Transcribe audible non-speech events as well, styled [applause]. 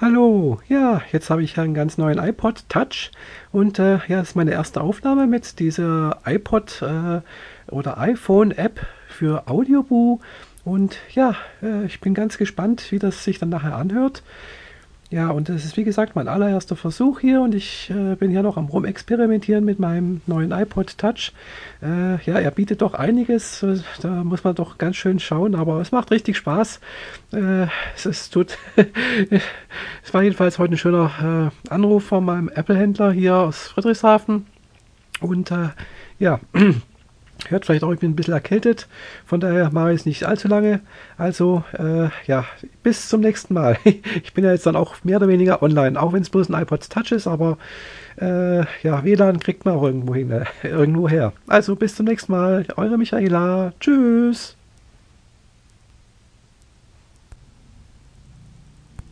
Hallo, ja, jetzt habe ich einen ganz neuen iPod Touch. Und äh, ja, das ist meine erste Aufnahme mit dieser iPod äh, oder iPhone App für Audioboo. Und ja, äh, ich bin ganz gespannt, wie das sich dann nachher anhört. Ja, und das ist wie gesagt mein allererster Versuch hier und ich äh, bin hier noch am Rumexperimentieren mit meinem neuen iPod Touch. Äh, ja, er bietet doch einiges, da muss man doch ganz schön schauen, aber es macht richtig Spaß. Äh, es, es, tut [laughs] es war jedenfalls heute ein schöner äh, Anruf von meinem Apple-Händler hier aus Friedrichshafen und äh, ja. [clears throat] Hört vielleicht auch, ich bin ein bisschen erkältet, von daher mache ich es nicht allzu lange. Also, äh, ja, bis zum nächsten Mal. [laughs] Ich bin ja jetzt dann auch mehr oder weniger online, auch wenn es bloß ein iPod Touch ist, aber äh, ja, WLAN kriegt man auch irgendwo hin, äh, irgendwo her. Also, bis zum nächsten Mal. Eure Michaela. Tschüss.